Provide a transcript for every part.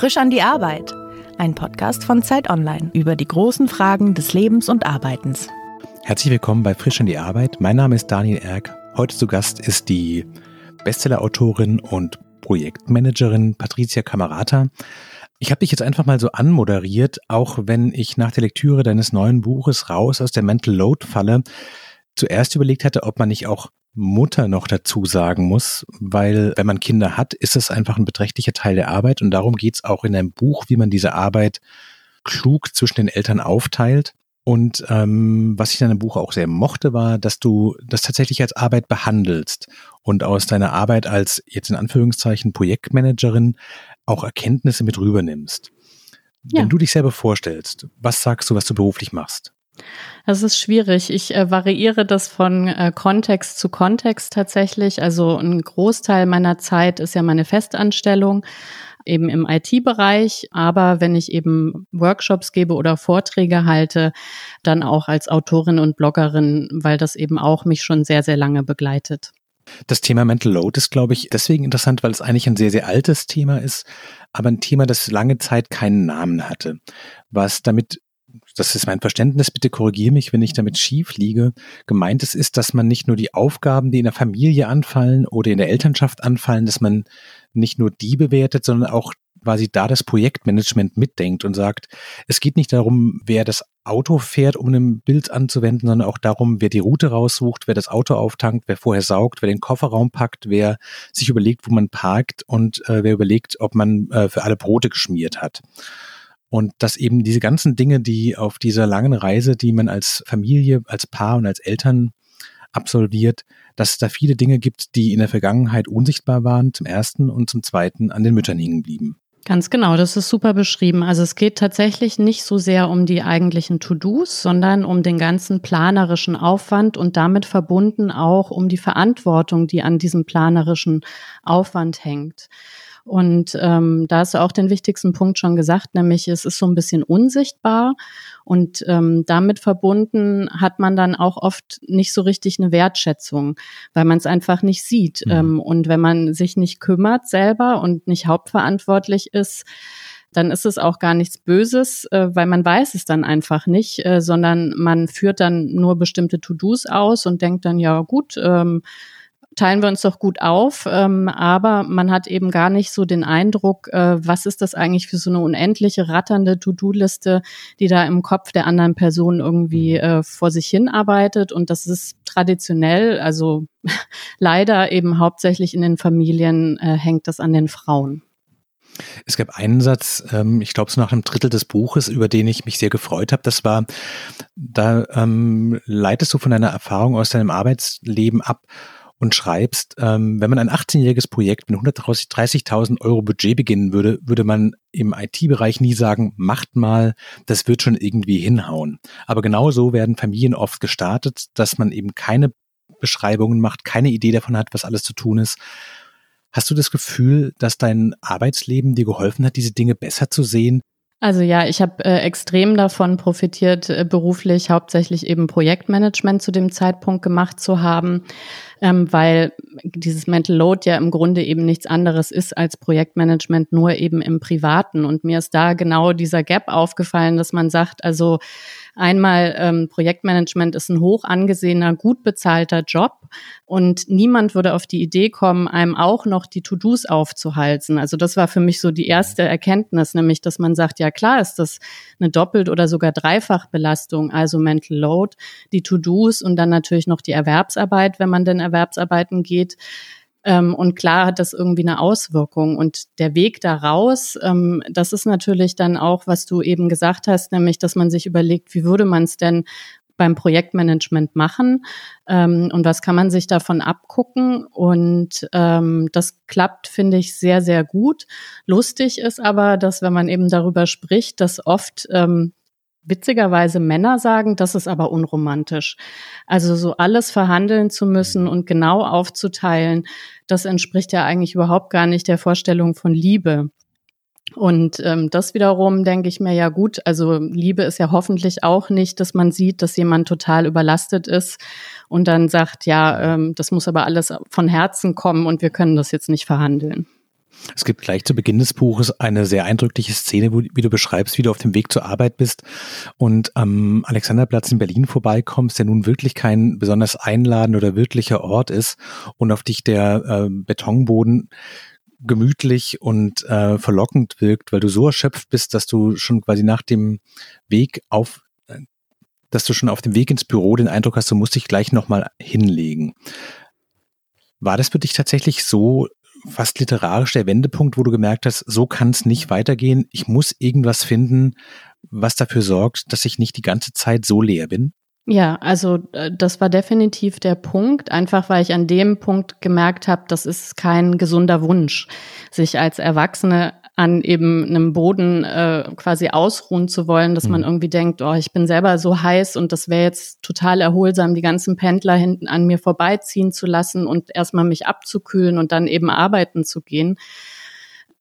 Frisch an die Arbeit. Ein Podcast von Zeit Online über die großen Fragen des Lebens und Arbeitens. Herzlich willkommen bei Frisch an die Arbeit. Mein Name ist Daniel Erck. Heute zu Gast ist die Bestsellerautorin und Projektmanagerin Patricia Camerata. Ich habe dich jetzt einfach mal so anmoderiert, auch wenn ich nach der Lektüre deines neuen Buches raus aus der Mental Load falle, zuerst überlegt hatte, ob man nicht auch Mutter noch dazu sagen muss, weil wenn man Kinder hat, ist es einfach ein beträchtlicher Teil der Arbeit und darum geht es auch in einem Buch, wie man diese Arbeit klug zwischen den Eltern aufteilt. Und ähm, was ich in deinem Buch auch sehr mochte, war, dass du das tatsächlich als Arbeit behandelst und aus deiner Arbeit als jetzt in Anführungszeichen Projektmanagerin auch Erkenntnisse mit rübernimmst. Ja. Wenn du dich selber vorstellst, was sagst du, was du beruflich machst? Das ist schwierig. Ich äh, variiere das von äh, Kontext zu Kontext tatsächlich. Also ein Großteil meiner Zeit ist ja meine Festanstellung eben im IT-Bereich, aber wenn ich eben Workshops gebe oder Vorträge halte, dann auch als Autorin und Bloggerin, weil das eben auch mich schon sehr, sehr lange begleitet. Das Thema Mental Load ist, glaube ich, deswegen interessant, weil es eigentlich ein sehr, sehr altes Thema ist, aber ein Thema, das lange Zeit keinen Namen hatte. Was damit das ist mein Verständnis, bitte korrigiere mich, wenn ich damit schief liege. Gemeint ist, ist, dass man nicht nur die Aufgaben, die in der Familie anfallen oder in der Elternschaft anfallen, dass man nicht nur die bewertet, sondern auch quasi da das Projektmanagement mitdenkt und sagt, es geht nicht darum, wer das Auto fährt, um ein Bild anzuwenden, sondern auch darum, wer die Route raussucht, wer das Auto auftankt, wer vorher saugt, wer den Kofferraum packt, wer sich überlegt, wo man parkt und äh, wer überlegt, ob man äh, für alle Brote geschmiert hat. Und dass eben diese ganzen Dinge, die auf dieser langen Reise, die man als Familie, als Paar und als Eltern absolviert, dass es da viele Dinge gibt, die in der Vergangenheit unsichtbar waren, zum ersten und zum zweiten an den Müttern hingen blieben. Ganz genau, das ist super beschrieben. Also es geht tatsächlich nicht so sehr um die eigentlichen To-Dos, sondern um den ganzen planerischen Aufwand und damit verbunden auch um die Verantwortung, die an diesem planerischen Aufwand hängt. Und ähm, da hast du auch den wichtigsten Punkt schon gesagt, nämlich es ist so ein bisschen unsichtbar und ähm, damit verbunden hat man dann auch oft nicht so richtig eine Wertschätzung, weil man es einfach nicht sieht. Mhm. Ähm, und wenn man sich nicht kümmert selber und nicht hauptverantwortlich ist, dann ist es auch gar nichts Böses, äh, weil man weiß es dann einfach nicht, äh, sondern man führt dann nur bestimmte To-Dos aus und denkt dann, ja gut, ähm, teilen wir uns doch gut auf, ähm, aber man hat eben gar nicht so den Eindruck, äh, was ist das eigentlich für so eine unendliche ratternde To-Do-Liste, die da im Kopf der anderen Person irgendwie mhm. äh, vor sich hin arbeitet und das ist traditionell, also leider eben hauptsächlich in den Familien äh, hängt das an den Frauen. Es gab einen Satz, ähm, ich glaube, so nach einem Drittel des Buches, über den ich mich sehr gefreut habe. Das war, da ähm, leitest du von deiner Erfahrung aus deinem Arbeitsleben ab und schreibst, ähm, wenn man ein 18-jähriges Projekt mit 130.000 Euro Budget beginnen würde, würde man im IT-Bereich nie sagen, macht mal, das wird schon irgendwie hinhauen. Aber genau so werden Familien oft gestartet, dass man eben keine Beschreibungen macht, keine Idee davon hat, was alles zu tun ist. Hast du das Gefühl, dass dein Arbeitsleben dir geholfen hat, diese Dinge besser zu sehen also ja, ich habe äh, extrem davon profitiert, äh, beruflich hauptsächlich eben Projektmanagement zu dem Zeitpunkt gemacht zu haben, ähm, weil dieses Mental Load ja im Grunde eben nichts anderes ist als Projektmanagement, nur eben im Privaten. Und mir ist da genau dieser Gap aufgefallen, dass man sagt, also Einmal ähm, Projektmanagement ist ein hoch angesehener, gut bezahlter Job und niemand würde auf die Idee kommen, einem auch noch die To-Dos aufzuhalten. Also das war für mich so die erste Erkenntnis, nämlich dass man sagt, ja klar ist das eine doppelt oder sogar Dreifachbelastung, also Mental Load, die To-Dos und dann natürlich noch die Erwerbsarbeit, wenn man denn Erwerbsarbeiten geht. Ähm, und klar hat das irgendwie eine Auswirkung. Und der Weg daraus, ähm, das ist natürlich dann auch, was du eben gesagt hast, nämlich, dass man sich überlegt, wie würde man es denn beim Projektmanagement machen ähm, und was kann man sich davon abgucken. Und ähm, das klappt, finde ich, sehr, sehr gut. Lustig ist aber, dass wenn man eben darüber spricht, dass oft ähm, witzigerweise Männer sagen, das ist aber unromantisch. Also so alles verhandeln zu müssen und genau aufzuteilen, das entspricht ja eigentlich überhaupt gar nicht der Vorstellung von Liebe. Und ähm, das wiederum denke ich mir ja gut, also Liebe ist ja hoffentlich auch nicht, dass man sieht, dass jemand total überlastet ist und dann sagt, ja, ähm, das muss aber alles von Herzen kommen und wir können das jetzt nicht verhandeln. Es gibt gleich zu Beginn des Buches eine sehr eindrückliche Szene, wo, wie du beschreibst, wie du auf dem Weg zur Arbeit bist und am Alexanderplatz in Berlin vorbeikommst, der nun wirklich kein besonders einladender oder wirklicher Ort ist und auf dich der äh, Betonboden gemütlich und äh, verlockend wirkt, weil du so erschöpft bist, dass du schon quasi nach dem Weg auf äh, dass du schon auf dem Weg ins Büro den Eindruck hast, du musst dich gleich nochmal hinlegen. War das für dich tatsächlich so fast literarisch der Wendepunkt, wo du gemerkt hast, so kann es nicht weitergehen. Ich muss irgendwas finden, was dafür sorgt, dass ich nicht die ganze Zeit so leer bin? Ja, also äh, das war definitiv der Punkt, einfach weil ich an dem Punkt gemerkt habe, das ist kein gesunder Wunsch, sich als Erwachsene an eben einem Boden äh, quasi ausruhen zu wollen, dass mhm. man irgendwie denkt, oh, ich bin selber so heiß und das wäre jetzt total erholsam, die ganzen Pendler hinten an mir vorbeiziehen zu lassen und erstmal mich abzukühlen und dann eben arbeiten zu gehen.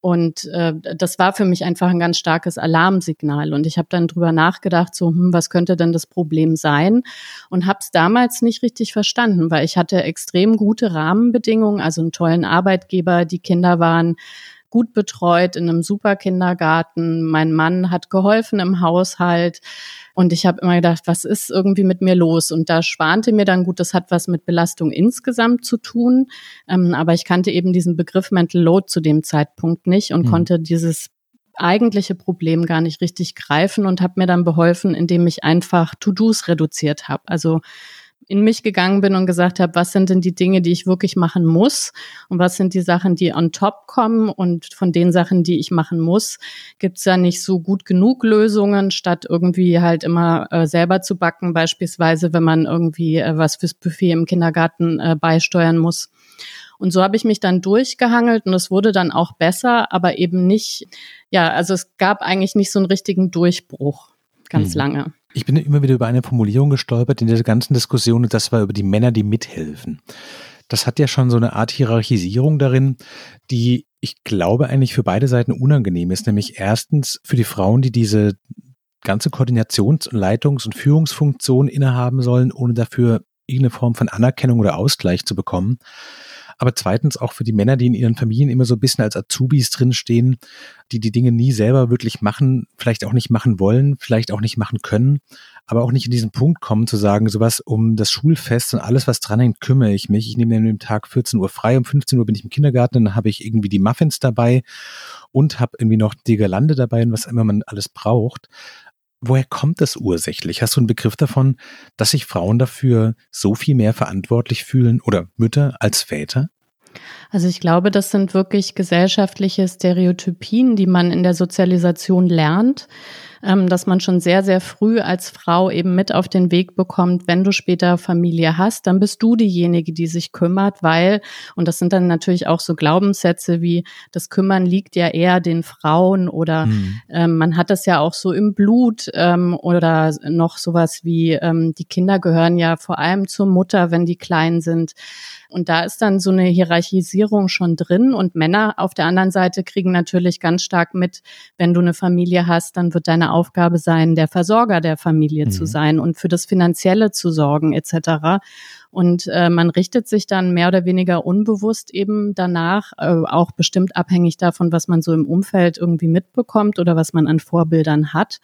Und äh, das war für mich einfach ein ganz starkes Alarmsignal. Und ich habe dann drüber nachgedacht, so, hm, was könnte denn das Problem sein? Und habe es damals nicht richtig verstanden, weil ich hatte extrem gute Rahmenbedingungen, also einen tollen Arbeitgeber, die Kinder waren gut betreut in einem super Kindergarten. Mein Mann hat geholfen im Haushalt. Und ich habe immer gedacht, was ist irgendwie mit mir los? Und da schwante mir dann gut, das hat was mit Belastung insgesamt zu tun. Ähm, aber ich kannte eben diesen Begriff Mental Load zu dem Zeitpunkt nicht und mhm. konnte dieses eigentliche Problem gar nicht richtig greifen und habe mir dann beholfen, indem ich einfach To-Dos reduziert habe. Also in mich gegangen bin und gesagt habe, was sind denn die Dinge, die ich wirklich machen muss und was sind die Sachen, die on top kommen und von den Sachen, die ich machen muss, gibt's ja nicht so gut genug Lösungen, statt irgendwie halt immer äh, selber zu backen, beispielsweise wenn man irgendwie äh, was fürs Buffet im Kindergarten äh, beisteuern muss. Und so habe ich mich dann durchgehangelt und es wurde dann auch besser, aber eben nicht, ja, also es gab eigentlich nicht so einen richtigen Durchbruch ganz mhm. lange. Ich bin immer wieder über eine Formulierung gestolpert in dieser ganzen Diskussion und das war über die Männer, die mithelfen. Das hat ja schon so eine Art Hierarchisierung darin, die ich glaube eigentlich für beide Seiten unangenehm ist. Nämlich erstens für die Frauen, die diese ganze Koordinations- und Leitungs- und Führungsfunktion innehaben sollen, ohne dafür irgendeine Form von Anerkennung oder Ausgleich zu bekommen aber zweitens auch für die Männer, die in ihren Familien immer so ein bisschen als Azubis drinstehen, die die Dinge nie selber wirklich machen, vielleicht auch nicht machen wollen, vielleicht auch nicht machen können, aber auch nicht in diesen Punkt kommen zu sagen, sowas um das Schulfest und alles, was dran hängt, kümmere ich mich. Ich nehme an dem Tag 14 Uhr frei, um 15 Uhr bin ich im Kindergarten, dann habe ich irgendwie die Muffins dabei und habe irgendwie noch die Girlande dabei und was immer man alles braucht. Woher kommt das ursächlich? Hast du einen Begriff davon, dass sich Frauen dafür so viel mehr verantwortlich fühlen oder Mütter als Väter? Also ich glaube, das sind wirklich gesellschaftliche Stereotypien, die man in der Sozialisation lernt ähm, dass man schon sehr, sehr früh als Frau eben mit auf den Weg bekommt, wenn du später Familie hast, dann bist du diejenige, die sich kümmert, weil, und das sind dann natürlich auch so Glaubenssätze wie, das Kümmern liegt ja eher den Frauen oder mhm. ähm, man hat das ja auch so im Blut ähm, oder noch sowas wie, ähm, die Kinder gehören ja vor allem zur Mutter, wenn die klein sind. Und da ist dann so eine Hierarchisierung schon drin. Und Männer auf der anderen Seite kriegen natürlich ganz stark mit, wenn du eine Familie hast, dann wird deine Aufgabe sein, der Versorger der Familie mhm. zu sein und für das Finanzielle zu sorgen etc. Und äh, man richtet sich dann mehr oder weniger unbewusst eben danach, äh, auch bestimmt abhängig davon, was man so im Umfeld irgendwie mitbekommt oder was man an Vorbildern hat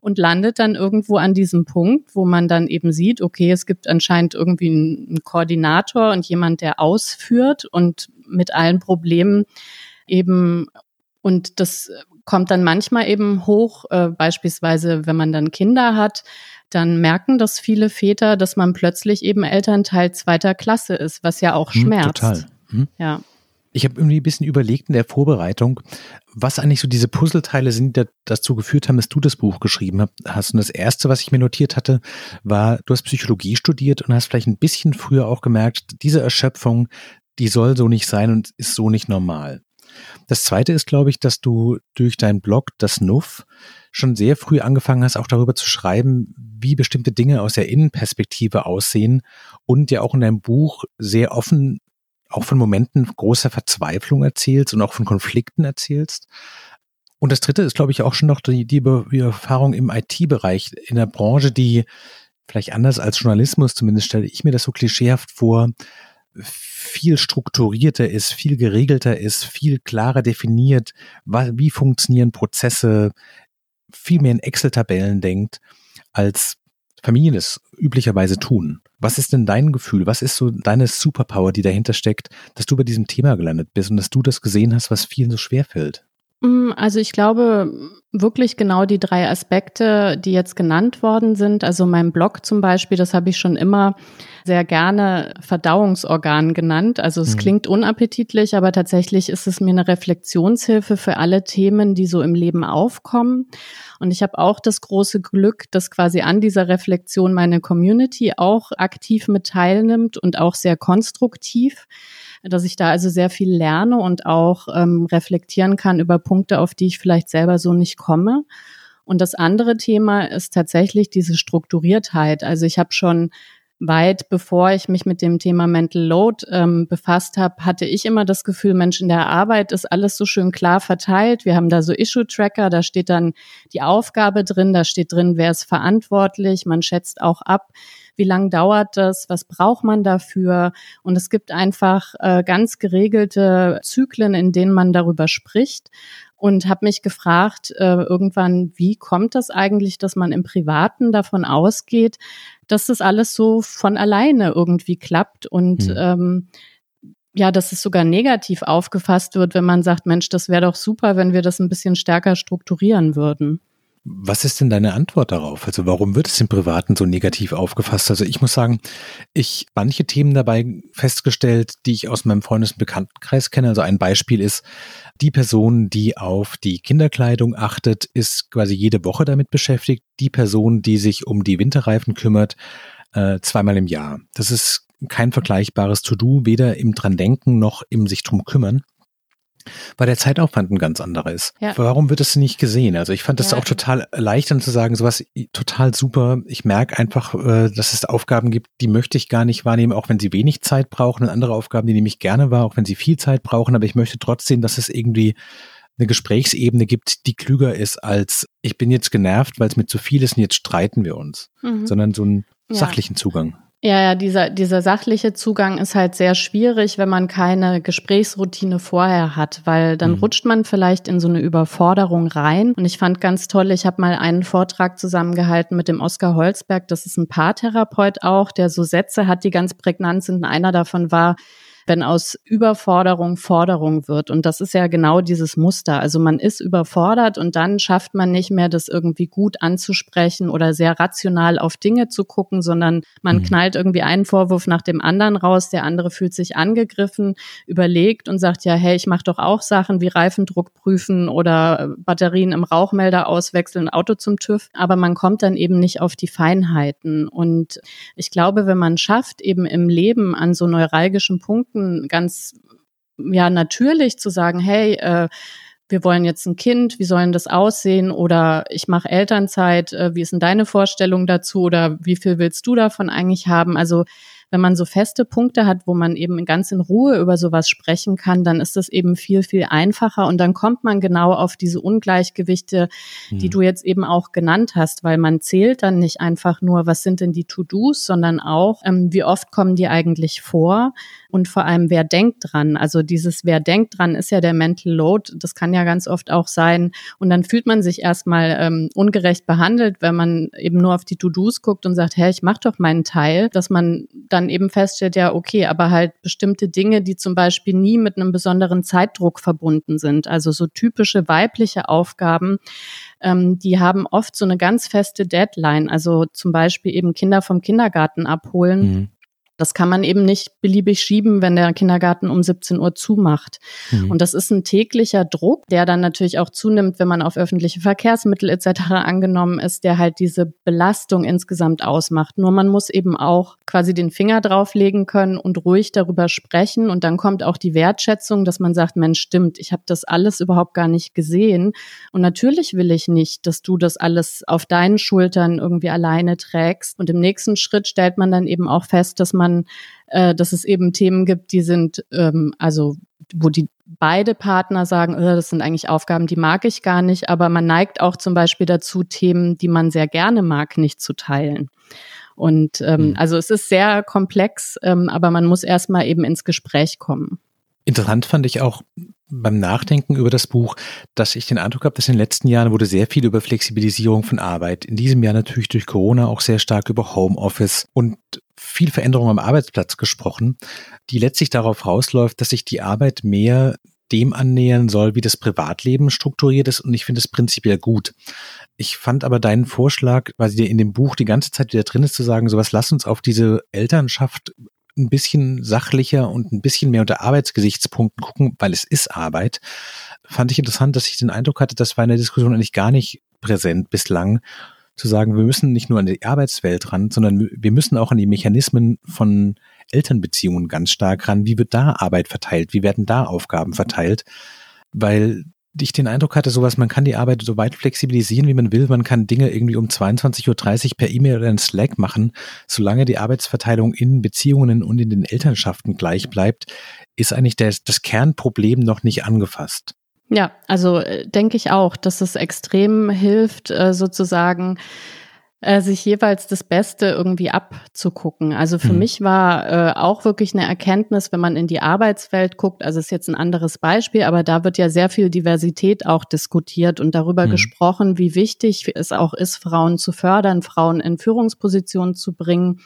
und landet dann irgendwo an diesem Punkt, wo man dann eben sieht, okay, es gibt anscheinend irgendwie einen Koordinator und jemand, der ausführt und mit allen Problemen eben und das kommt dann manchmal eben hoch, äh, beispielsweise wenn man dann Kinder hat, dann merken das viele Väter, dass man plötzlich eben Elternteil zweiter Klasse ist, was ja auch hm, schmerzt. Total. Hm? Ja. Ich habe irgendwie ein bisschen überlegt in der Vorbereitung, was eigentlich so diese Puzzleteile sind, die dazu geführt haben, dass du das Buch geschrieben hast. Und das erste, was ich mir notiert hatte, war, du hast Psychologie studiert und hast vielleicht ein bisschen früher auch gemerkt, diese Erschöpfung, die soll so nicht sein und ist so nicht normal. Das zweite ist, glaube ich, dass du durch deinen Blog, das Nuff, schon sehr früh angefangen hast, auch darüber zu schreiben, wie bestimmte Dinge aus der Innenperspektive aussehen und ja auch in deinem Buch sehr offen auch von Momenten großer Verzweiflung erzählst und auch von Konflikten erzählst. Und das dritte ist, glaube ich, auch schon noch die, die, die Erfahrung im IT-Bereich, in der Branche, die vielleicht anders als Journalismus, zumindest stelle ich mir das so klischeehaft vor, viel strukturierter ist, viel geregelter ist, viel klarer definiert, wie funktionieren Prozesse, viel mehr in Excel-Tabellen denkt, als Familien es üblicherweise tun. Was ist denn dein Gefühl? Was ist so deine Superpower, die dahinter steckt, dass du bei diesem Thema gelandet bist und dass du das gesehen hast, was vielen so schwer fällt? Mm, also ich glaube wirklich genau die drei Aspekte, die jetzt genannt worden sind. Also mein Blog zum Beispiel, das habe ich schon immer sehr gerne Verdauungsorgan genannt. Also es mhm. klingt unappetitlich, aber tatsächlich ist es mir eine Reflexionshilfe für alle Themen, die so im Leben aufkommen. Und ich habe auch das große Glück, dass quasi an dieser Reflexion meine Community auch aktiv mit teilnimmt und auch sehr konstruktiv dass ich da also sehr viel lerne und auch ähm, reflektieren kann über Punkte, auf die ich vielleicht selber so nicht komme. Und das andere Thema ist tatsächlich diese Strukturiertheit. Also ich habe schon weit bevor ich mich mit dem Thema Mental Load ähm, befasst habe, hatte ich immer das Gefühl, Mensch, in der Arbeit ist alles so schön klar verteilt. Wir haben da so Issue-Tracker, da steht dann die Aufgabe drin, da steht drin, wer ist verantwortlich. Man schätzt auch ab, wie lang dauert das, was braucht man dafür. Und es gibt einfach äh, ganz geregelte Zyklen, in denen man darüber spricht und habe mich gefragt äh, irgendwann, wie kommt das eigentlich, dass man im Privaten davon ausgeht, dass das alles so von alleine irgendwie klappt und mhm. ähm, ja, dass es sogar negativ aufgefasst wird, wenn man sagt, Mensch, das wäre doch super, wenn wir das ein bisschen stärker strukturieren würden. Was ist denn deine Antwort darauf? Also warum wird es im Privaten so negativ aufgefasst? Also ich muss sagen, ich manche Themen dabei festgestellt, die ich aus meinem Freundes- und Bekanntenkreis kenne. Also ein Beispiel ist, die Person, die auf die Kinderkleidung achtet, ist quasi jede Woche damit beschäftigt. Die Person, die sich um die Winterreifen kümmert, äh, zweimal im Jahr. Das ist kein vergleichbares To-Do, weder im dran denken noch im sich drum kümmern weil der Zeitaufwand ein ganz anderer ist. Ja. Warum wird das nicht gesehen? Also ich fand das ja. auch total erleichternd zu sagen, sowas total super. Ich merke einfach, äh, dass es Aufgaben gibt, die möchte ich gar nicht wahrnehmen, auch wenn sie wenig Zeit brauchen und andere Aufgaben, die nehme ich gerne wahr, auch wenn sie viel Zeit brauchen, aber ich möchte trotzdem, dass es irgendwie eine Gesprächsebene gibt, die klüger ist als ich bin jetzt genervt, weil es mir zu viel ist und jetzt streiten wir uns, mhm. sondern so einen ja. sachlichen Zugang. Ja, ja, dieser, dieser sachliche Zugang ist halt sehr schwierig, wenn man keine Gesprächsroutine vorher hat, weil dann mhm. rutscht man vielleicht in so eine Überforderung rein. Und ich fand ganz toll, ich habe mal einen Vortrag zusammengehalten mit dem Oskar Holzberg, das ist ein Paartherapeut auch, der so Sätze hat, die ganz prägnant sind. Und einer davon war, wenn aus Überforderung Forderung wird. Und das ist ja genau dieses Muster. Also man ist überfordert und dann schafft man nicht mehr, das irgendwie gut anzusprechen oder sehr rational auf Dinge zu gucken, sondern man mhm. knallt irgendwie einen Vorwurf nach dem anderen raus. Der andere fühlt sich angegriffen, überlegt und sagt, ja, hey, ich mache doch auch Sachen wie Reifendruck prüfen oder Batterien im Rauchmelder auswechseln, Auto zum TÜV. Aber man kommt dann eben nicht auf die Feinheiten. Und ich glaube, wenn man schafft, eben im Leben an so neuralgischen Punkten Gedanken ganz ja natürlich zu sagen, hey, äh, wir wollen jetzt ein Kind, wie sollen das aussehen? Oder ich mache Elternzeit, äh, wie ist denn deine Vorstellung dazu? Oder wie viel willst du davon eigentlich haben? Also wenn man so feste Punkte hat, wo man eben ganz in Ruhe über sowas sprechen kann, dann ist das eben viel, viel einfacher und dann kommt man genau auf diese Ungleichgewichte, die mhm. du jetzt eben auch genannt hast, weil man zählt dann nicht einfach nur, was sind denn die To-Dos, sondern auch, ähm, wie oft kommen die eigentlich vor und vor allem, wer denkt dran. Also dieses, wer denkt dran, ist ja der Mental Load. Das kann ja ganz oft auch sein. Und dann fühlt man sich erstmal ähm, ungerecht behandelt, wenn man eben nur auf die To-Dos guckt und sagt, hey, ich mach doch meinen Teil, dass man dann dann eben feststellt, ja, okay, aber halt bestimmte Dinge, die zum Beispiel nie mit einem besonderen Zeitdruck verbunden sind. Also so typische weibliche Aufgaben, ähm, die haben oft so eine ganz feste Deadline. Also zum Beispiel eben Kinder vom Kindergarten abholen. Mhm. Das kann man eben nicht beliebig schieben, wenn der Kindergarten um 17 Uhr zumacht. Mhm. Und das ist ein täglicher Druck, der dann natürlich auch zunimmt, wenn man auf öffentliche Verkehrsmittel etc. angenommen ist, der halt diese Belastung insgesamt ausmacht. Nur man muss eben auch quasi den Finger drauflegen können und ruhig darüber sprechen. Und dann kommt auch die Wertschätzung, dass man sagt, Mensch, stimmt, ich habe das alles überhaupt gar nicht gesehen. Und natürlich will ich nicht, dass du das alles auf deinen Schultern irgendwie alleine trägst. Und im nächsten Schritt stellt man dann eben auch fest, dass man man, äh, dass es eben Themen gibt, die sind, ähm, also wo die beide Partner sagen, äh, das sind eigentlich Aufgaben, die mag ich gar nicht, aber man neigt auch zum Beispiel dazu, Themen, die man sehr gerne mag, nicht zu teilen. Und ähm, mhm. also es ist sehr komplex, ähm, aber man muss erstmal eben ins Gespräch kommen. Interessant fand ich auch beim Nachdenken über das Buch, dass ich den Eindruck habe, dass in den letzten Jahren wurde sehr viel über Flexibilisierung von Arbeit. In diesem Jahr natürlich durch Corona auch sehr stark über Homeoffice und viel Veränderung am Arbeitsplatz gesprochen, die letztlich darauf rausläuft, dass sich die Arbeit mehr dem annähern soll, wie das Privatleben strukturiert ist. Und ich finde es prinzipiell gut. Ich fand aber deinen Vorschlag, weil sie dir in dem Buch die ganze Zeit wieder drin ist, zu sagen, sowas, lass uns auf diese Elternschaft ein bisschen sachlicher und ein bisschen mehr unter Arbeitsgesichtspunkten gucken, weil es ist Arbeit, fand ich interessant, dass ich den Eindruck hatte, das war in der Diskussion eigentlich gar nicht präsent bislang, zu sagen, wir müssen nicht nur an die Arbeitswelt ran, sondern wir müssen auch an die Mechanismen von Elternbeziehungen ganz stark ran. Wie wird da Arbeit verteilt? Wie werden da Aufgaben verteilt? Weil ich den Eindruck hatte, sowas, man kann die Arbeit so weit flexibilisieren, wie man will. Man kann Dinge irgendwie um 22.30 Uhr per E-Mail oder in Slack machen. Solange die Arbeitsverteilung in Beziehungen und in den Elternschaften gleich bleibt, ist eigentlich das, das Kernproblem noch nicht angefasst. Ja, also äh, denke ich auch, dass es extrem hilft, äh, sozusagen äh, sich jeweils das Beste irgendwie abzugucken. Also für mhm. mich war äh, auch wirklich eine Erkenntnis, wenn man in die Arbeitswelt guckt, also ist jetzt ein anderes Beispiel, aber da wird ja sehr viel Diversität auch diskutiert und darüber mhm. gesprochen, wie wichtig es auch ist, Frauen zu fördern, Frauen in Führungspositionen zu bringen.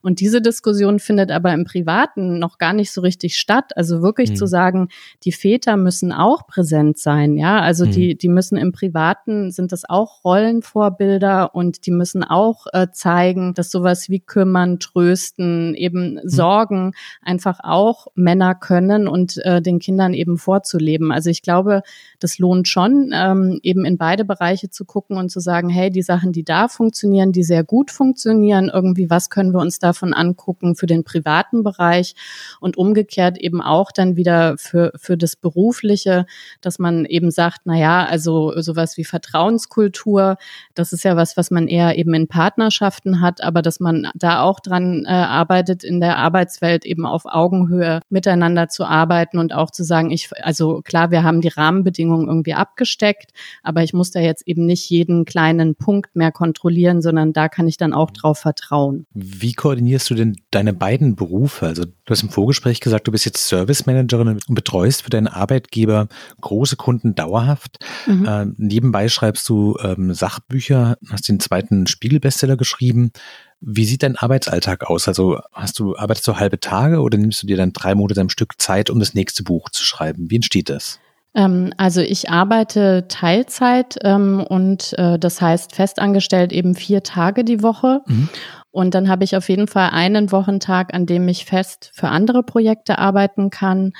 Und diese Diskussion findet aber im Privaten noch gar nicht so richtig statt. Also wirklich mhm. zu sagen, die Väter müssen auch präsent sein, ja. Also die, mhm. die müssen im Privaten, sind das auch Rollenvorbilder und die müssen müssen auch äh, zeigen, dass sowas wie kümmern, trösten, eben hm. sorgen einfach auch Männer können und äh, den Kindern eben vorzuleben. Also ich glaube, das lohnt schon, ähm, eben in beide Bereiche zu gucken und zu sagen, hey, die Sachen, die da funktionieren, die sehr gut funktionieren, irgendwie, was können wir uns davon angucken für den privaten Bereich und umgekehrt eben auch dann wieder für, für das Berufliche, dass man eben sagt, na ja, also sowas wie Vertrauenskultur, das ist ja was, was man eher eben in Partnerschaften hat, aber dass man da auch dran äh, arbeitet, in der Arbeitswelt eben auf Augenhöhe miteinander zu arbeiten und auch zu sagen, ich, also klar, wir haben die Rahmenbedingungen irgendwie abgesteckt, aber ich muss da jetzt eben nicht jeden kleinen Punkt mehr kontrollieren, sondern da kann ich dann auch drauf vertrauen. Wie koordinierst du denn deine beiden Berufe? Also du hast im Vorgespräch gesagt, du bist jetzt Service Managerin und betreust für deinen Arbeitgeber große Kunden dauerhaft. Mhm. Äh, nebenbei schreibst du ähm, Sachbücher, hast den zweiten einen Spiegelbestseller geschrieben. Wie sieht dein Arbeitsalltag aus? Also hast du, arbeitest du halbe Tage oder nimmst du dir dann drei Monate am Stück Zeit, um das nächste Buch zu schreiben? Wie entsteht das? Ähm, also ich arbeite Teilzeit ähm, und äh, das heißt festangestellt eben vier Tage die Woche. Mhm. Und dann habe ich auf jeden Fall einen Wochentag, an dem ich fest für andere Projekte arbeiten kann.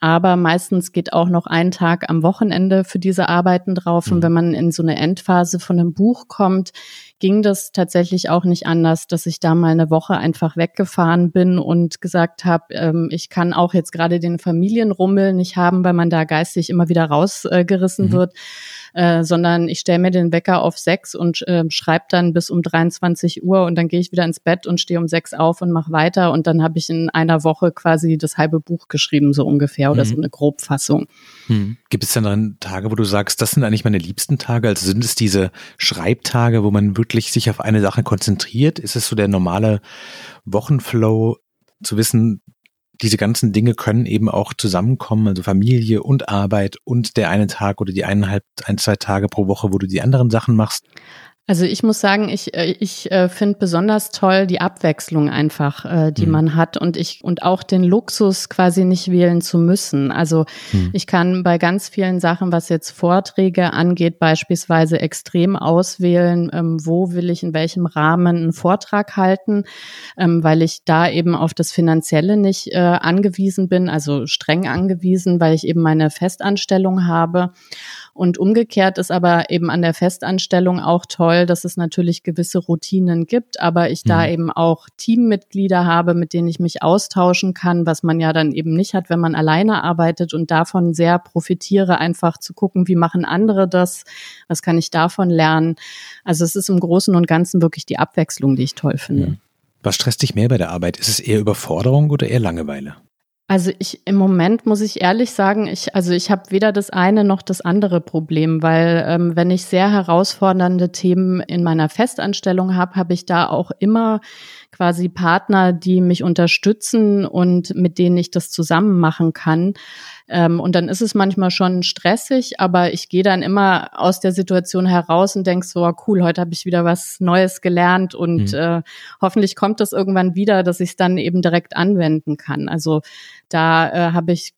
Aber meistens geht auch noch ein Tag am Wochenende für diese Arbeiten drauf. Und mhm. wenn man in so eine Endphase von einem Buch kommt, ging das tatsächlich auch nicht anders, dass ich da mal eine Woche einfach weggefahren bin und gesagt habe, ähm, ich kann auch jetzt gerade den Familienrummel nicht haben, weil man da geistig immer wieder rausgerissen äh, mhm. wird äh, sondern ich stelle mir den Wecker auf sechs und äh, schreibe dann bis um 23 Uhr und dann gehe ich wieder ins Bett und stehe um sechs auf und mache weiter und dann habe ich in einer Woche quasi das halbe Buch geschrieben, so ungefähr, oder mhm. so eine Grobfassung. Mhm. Gibt es denn dann Tage, wo du sagst, das sind eigentlich meine liebsten Tage? Also sind es diese Schreibtage, wo man wirklich sich auf eine Sache konzentriert? Ist es so der normale Wochenflow, zu wissen, diese ganzen Dinge können eben auch zusammenkommen, also Familie und Arbeit und der eine Tag oder die eineinhalb, ein, zwei Tage pro Woche, wo du die anderen Sachen machst. Also ich muss sagen, ich, äh, ich äh, finde besonders toll die Abwechslung einfach, äh, die mhm. man hat und ich und auch den Luxus quasi nicht wählen zu müssen. Also mhm. ich kann bei ganz vielen Sachen, was jetzt Vorträge angeht, beispielsweise extrem auswählen, ähm, wo will ich in welchem Rahmen einen Vortrag halten, ähm, weil ich da eben auf das Finanzielle nicht äh, angewiesen bin, also streng angewiesen, weil ich eben meine Festanstellung habe. Und umgekehrt ist aber eben an der Festanstellung auch toll, dass es natürlich gewisse Routinen gibt, aber ich mhm. da eben auch Teammitglieder habe, mit denen ich mich austauschen kann, was man ja dann eben nicht hat, wenn man alleine arbeitet und davon sehr profitiere, einfach zu gucken, wie machen andere das, was kann ich davon lernen. Also es ist im Großen und Ganzen wirklich die Abwechslung, die ich toll finde. Was stresst dich mehr bei der Arbeit? Ist es eher Überforderung oder eher Langeweile? Also ich im Moment muss ich ehrlich sagen, ich also ich habe weder das eine noch das andere Problem, weil ähm, wenn ich sehr herausfordernde Themen in meiner Festanstellung habe, habe ich da auch immer quasi Partner, die mich unterstützen und mit denen ich das zusammen machen kann. Ähm, und dann ist es manchmal schon stressig, aber ich gehe dann immer aus der Situation heraus und denke so, oh, cool, heute habe ich wieder was Neues gelernt und mhm. äh, hoffentlich kommt das irgendwann wieder, dass ich es dann eben direkt anwenden kann. Also da äh, habe ich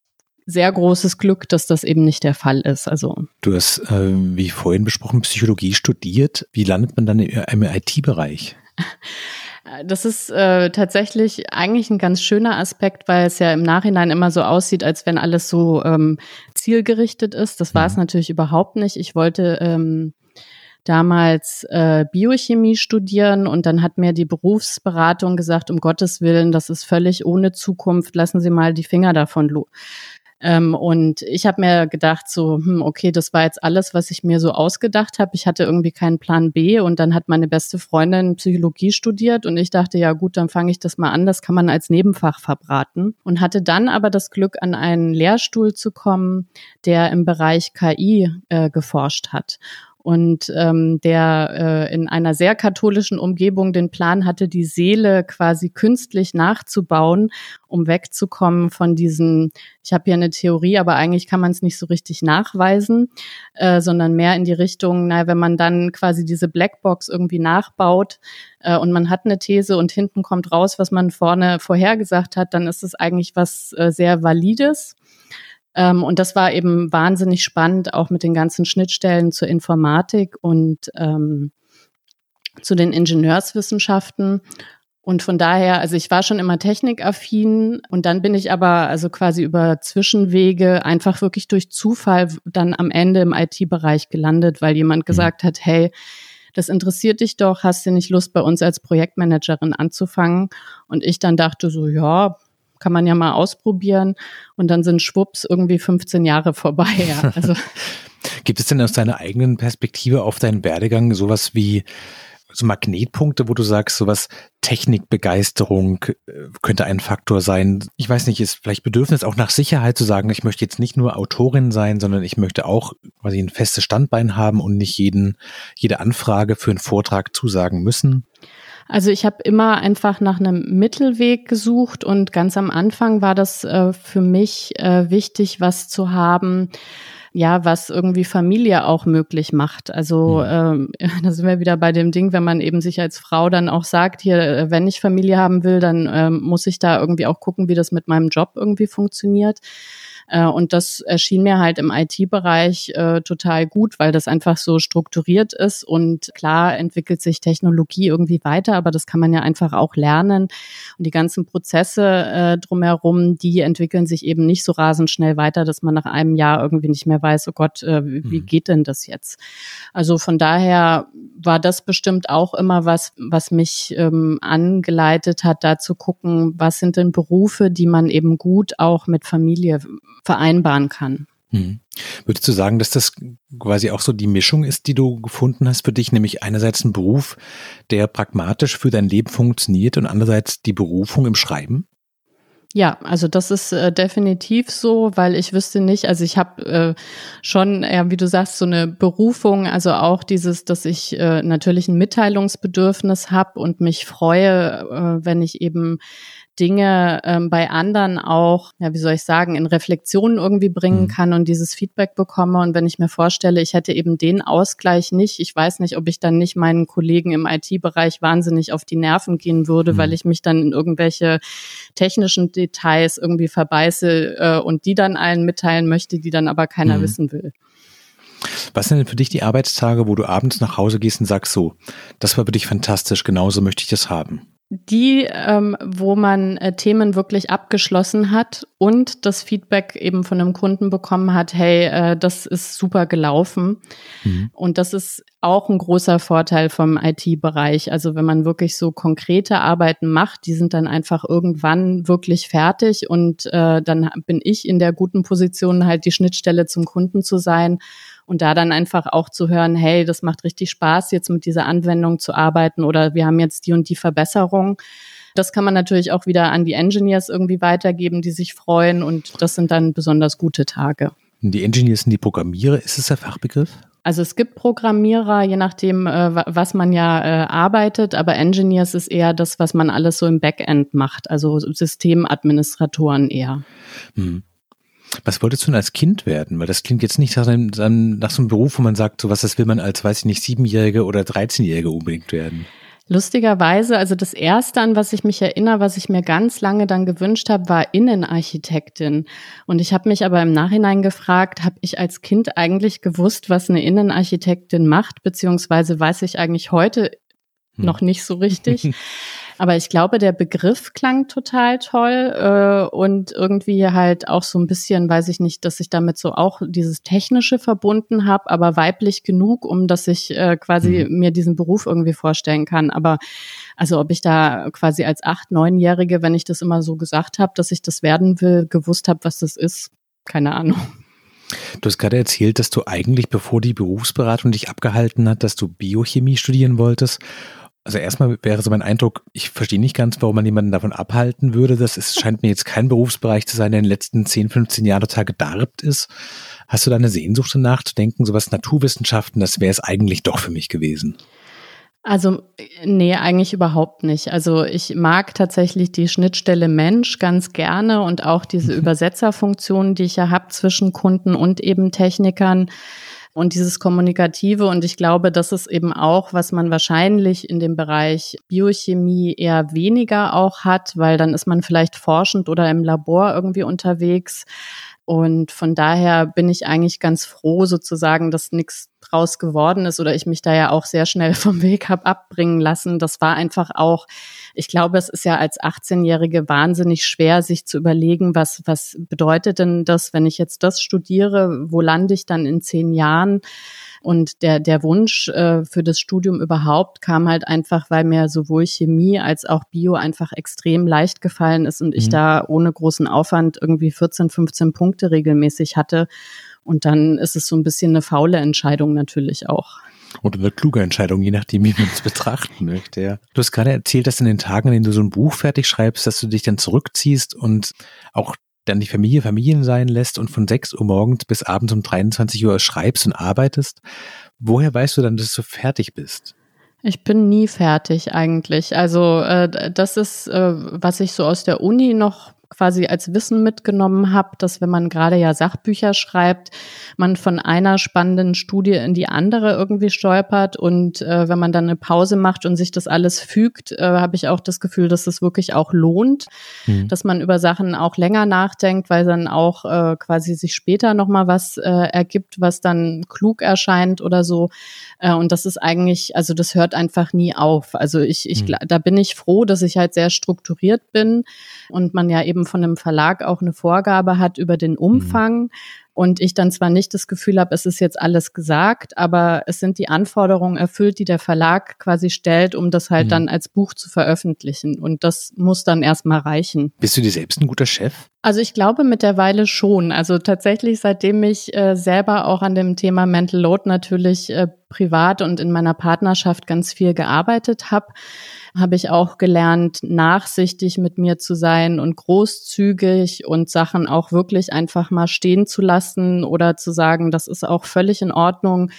sehr großes Glück, dass das eben nicht der Fall ist. Also du hast, äh, wie vorhin besprochen, Psychologie studiert. Wie landet man dann im IT-Bereich? Das ist äh, tatsächlich eigentlich ein ganz schöner Aspekt, weil es ja im Nachhinein immer so aussieht, als wenn alles so ähm, zielgerichtet ist. Das war es mhm. natürlich überhaupt nicht. Ich wollte ähm, damals äh, Biochemie studieren und dann hat mir die Berufsberatung gesagt, um Gottes Willen, das ist völlig ohne Zukunft, lassen Sie mal die Finger davon ähm, und ich habe mir gedacht, so, hm, okay, das war jetzt alles, was ich mir so ausgedacht habe. Ich hatte irgendwie keinen Plan B und dann hat meine beste Freundin Psychologie studiert und ich dachte, ja gut, dann fange ich das mal an, das kann man als Nebenfach verbraten. Und hatte dann aber das Glück, an einen Lehrstuhl zu kommen, der im Bereich KI äh, geforscht hat und ähm, der äh, in einer sehr katholischen Umgebung den Plan hatte, die Seele quasi künstlich nachzubauen, um wegzukommen von diesen, ich habe hier eine Theorie, aber eigentlich kann man es nicht so richtig nachweisen, äh, sondern mehr in die Richtung, na, wenn man dann quasi diese Blackbox irgendwie nachbaut äh, und man hat eine These und hinten kommt raus, was man vorne vorhergesagt hat, dann ist es eigentlich was äh, sehr Valides. Ähm, und das war eben wahnsinnig spannend, auch mit den ganzen Schnittstellen zur Informatik und ähm, zu den Ingenieurswissenschaften. Und von daher, also ich war schon immer technikaffin und dann bin ich aber also quasi über Zwischenwege einfach wirklich durch Zufall dann am Ende im IT-Bereich gelandet, weil jemand mhm. gesagt hat, hey, das interessiert dich doch, hast du nicht Lust bei uns als Projektmanagerin anzufangen? Und ich dann dachte so, ja, kann man ja mal ausprobieren und dann sind schwupps irgendwie 15 Jahre vorbei. Ja. Also. Gibt es denn aus deiner eigenen Perspektive auf deinen Werdegang sowas wie so Magnetpunkte, wo du sagst, sowas Technikbegeisterung äh, könnte ein Faktor sein. Ich weiß nicht, ist vielleicht Bedürfnis auch nach Sicherheit zu sagen, ich möchte jetzt nicht nur Autorin sein, sondern ich möchte auch quasi ein festes Standbein haben und nicht jeden, jede Anfrage für einen Vortrag zusagen müssen. Also ich habe immer einfach nach einem Mittelweg gesucht und ganz am Anfang war das äh, für mich äh, wichtig, was zu haben, ja, was irgendwie Familie auch möglich macht. Also mhm. ähm, da sind wir wieder bei dem Ding, wenn man eben sich als Frau dann auch sagt, hier, äh, wenn ich Familie haben will, dann ähm, muss ich da irgendwie auch gucken, wie das mit meinem Job irgendwie funktioniert. Äh, und das erschien mir halt im IT-Bereich äh, total gut, weil das einfach so strukturiert ist und klar entwickelt sich Technologie irgendwie weiter, aber das kann man ja einfach auch lernen. Und die ganzen Prozesse äh, drumherum, die entwickeln sich eben nicht so rasend schnell weiter, dass man nach einem Jahr irgendwie nicht mehr weiß, oh Gott, äh, wie mhm. geht denn das jetzt? Also von daher war das bestimmt auch immer was, was mich ähm, angeleitet hat, da zu gucken, was sind denn Berufe, die man eben gut auch mit Familie vereinbaren kann. Hm. Würdest du sagen, dass das quasi auch so die Mischung ist, die du gefunden hast für dich, nämlich einerseits ein Beruf, der pragmatisch für dein Leben funktioniert und andererseits die Berufung im Schreiben? Ja, also das ist äh, definitiv so, weil ich wüsste nicht, also ich habe äh, schon, ja, wie du sagst, so eine Berufung, also auch dieses, dass ich äh, natürlich ein Mitteilungsbedürfnis habe und mich freue, äh, wenn ich eben Dinge ähm, bei anderen auch, ja, wie soll ich sagen, in Reflexionen irgendwie bringen mhm. kann und dieses Feedback bekomme. Und wenn ich mir vorstelle, ich hätte eben den Ausgleich nicht, ich weiß nicht, ob ich dann nicht meinen Kollegen im IT-Bereich wahnsinnig auf die Nerven gehen würde, mhm. weil ich mich dann in irgendwelche technischen Details irgendwie verbeiße äh, und die dann allen mitteilen möchte, die dann aber keiner mhm. wissen will. Was sind denn für dich die Arbeitstage, wo du abends nach Hause gehst und sagst so, das war für dich fantastisch, genauso möchte ich das haben? Die, ähm, wo man äh, Themen wirklich abgeschlossen hat und das Feedback eben von einem Kunden bekommen hat, hey, äh, das ist super gelaufen. Mhm. Und das ist auch ein großer Vorteil vom IT-Bereich. Also wenn man wirklich so konkrete Arbeiten macht, die sind dann einfach irgendwann wirklich fertig und äh, dann bin ich in der guten Position, halt die Schnittstelle zum Kunden zu sein und da dann einfach auch zu hören, hey, das macht richtig Spaß, jetzt mit dieser Anwendung zu arbeiten oder wir haben jetzt die und die Verbesserung. Das kann man natürlich auch wieder an die Engineers irgendwie weitergeben, die sich freuen und das sind dann besonders gute Tage. Die Engineers sind die Programmierer, ist es der Fachbegriff? Also es gibt Programmierer, je nachdem, äh, was man ja äh, arbeitet, aber Engineers ist eher das, was man alles so im Backend macht, also Systemadministratoren eher. Hm. Was wolltest du denn als Kind werden? Weil das klingt jetzt nicht nach, einem, nach so einem Beruf, wo man sagt, so was das will man als, weiß ich nicht, Siebenjährige oder Dreizehnjährige unbedingt werden. Lustigerweise, also das erste, an was ich mich erinnere, was ich mir ganz lange dann gewünscht habe, war Innenarchitektin. Und ich habe mich aber im Nachhinein gefragt, habe ich als Kind eigentlich gewusst, was eine Innenarchitektin macht, beziehungsweise weiß ich eigentlich heute hm. noch nicht so richtig. Aber ich glaube, der Begriff klang total toll äh, und irgendwie halt auch so ein bisschen, weiß ich nicht, dass ich damit so auch dieses Technische verbunden habe, aber weiblich genug, um dass ich äh, quasi mhm. mir diesen Beruf irgendwie vorstellen kann. Aber also ob ich da quasi als acht, neunjährige, wenn ich das immer so gesagt habe, dass ich das werden will, gewusst habe, was das ist, keine Ahnung. Du hast gerade erzählt, dass du eigentlich, bevor die Berufsberatung dich abgehalten hat, dass du Biochemie studieren wolltest also erstmal wäre so mein Eindruck, ich verstehe nicht ganz, warum man jemanden davon abhalten würde. Das ist, scheint mir jetzt kein Berufsbereich zu sein, der in den letzten 10, 15 Jahren total gedarbt ist. Hast du da eine Sehnsucht danach zu denken, sowas Naturwissenschaften, das wäre es eigentlich doch für mich gewesen? Also, nee, eigentlich überhaupt nicht. Also ich mag tatsächlich die Schnittstelle Mensch ganz gerne und auch diese mhm. Übersetzerfunktion, die ich ja habe zwischen Kunden und eben Technikern und dieses Kommunikative. Und ich glaube, das ist eben auch, was man wahrscheinlich in dem Bereich Biochemie eher weniger auch hat, weil dann ist man vielleicht forschend oder im Labor irgendwie unterwegs. Und von daher bin ich eigentlich ganz froh sozusagen, dass nichts draus geworden ist oder ich mich da ja auch sehr schnell vom Weg habe abbringen lassen. Das war einfach auch ich glaube, es ist ja als 18-Jährige wahnsinnig schwer, sich zu überlegen, was, was bedeutet denn das, wenn ich jetzt das studiere, wo lande ich dann in zehn Jahren? Und der, der Wunsch äh, für das Studium überhaupt kam halt einfach, weil mir sowohl Chemie als auch Bio einfach extrem leicht gefallen ist und ich mhm. da ohne großen Aufwand irgendwie 14, 15 Punkte regelmäßig hatte. Und dann ist es so ein bisschen eine faule Entscheidung natürlich auch. Oder eine kluge Entscheidung, je nachdem, wie man es betrachten möchte. Ja. Du hast gerade erzählt, dass in den Tagen, in denen du so ein Buch fertig schreibst, dass du dich dann zurückziehst und auch dann die Familie Familien sein lässt und von 6 Uhr morgens bis abends um 23 Uhr schreibst und arbeitest. Woher weißt du dann, dass du fertig bist? Ich bin nie fertig eigentlich. Also äh, das ist, äh, was ich so aus der Uni noch quasi als Wissen mitgenommen habe, dass wenn man gerade ja Sachbücher schreibt, man von einer spannenden Studie in die andere irgendwie stolpert und äh, wenn man dann eine Pause macht und sich das alles fügt, äh, habe ich auch das Gefühl, dass es wirklich auch lohnt, mhm. dass man über Sachen auch länger nachdenkt, weil dann auch äh, quasi sich später noch mal was äh, ergibt, was dann klug erscheint oder so. Äh, und das ist eigentlich, also das hört einfach nie auf. Also ich, ich, mhm. da bin ich froh, dass ich halt sehr strukturiert bin und man ja eben von einem Verlag auch eine Vorgabe hat über den Umfang. Mhm und ich dann zwar nicht das Gefühl habe, es ist jetzt alles gesagt, aber es sind die Anforderungen erfüllt, die der Verlag quasi stellt, um das halt mhm. dann als Buch zu veröffentlichen. Und das muss dann erstmal reichen. Bist du dir selbst ein guter Chef? Also ich glaube mittlerweile schon. Also tatsächlich, seitdem ich äh, selber auch an dem Thema Mental Load natürlich äh, privat und in meiner Partnerschaft ganz viel gearbeitet habe, habe ich auch gelernt, nachsichtig mit mir zu sein und großzügig und Sachen auch wirklich einfach mal stehen zu lassen oder zu sagen, das ist auch völlig in Ordnung.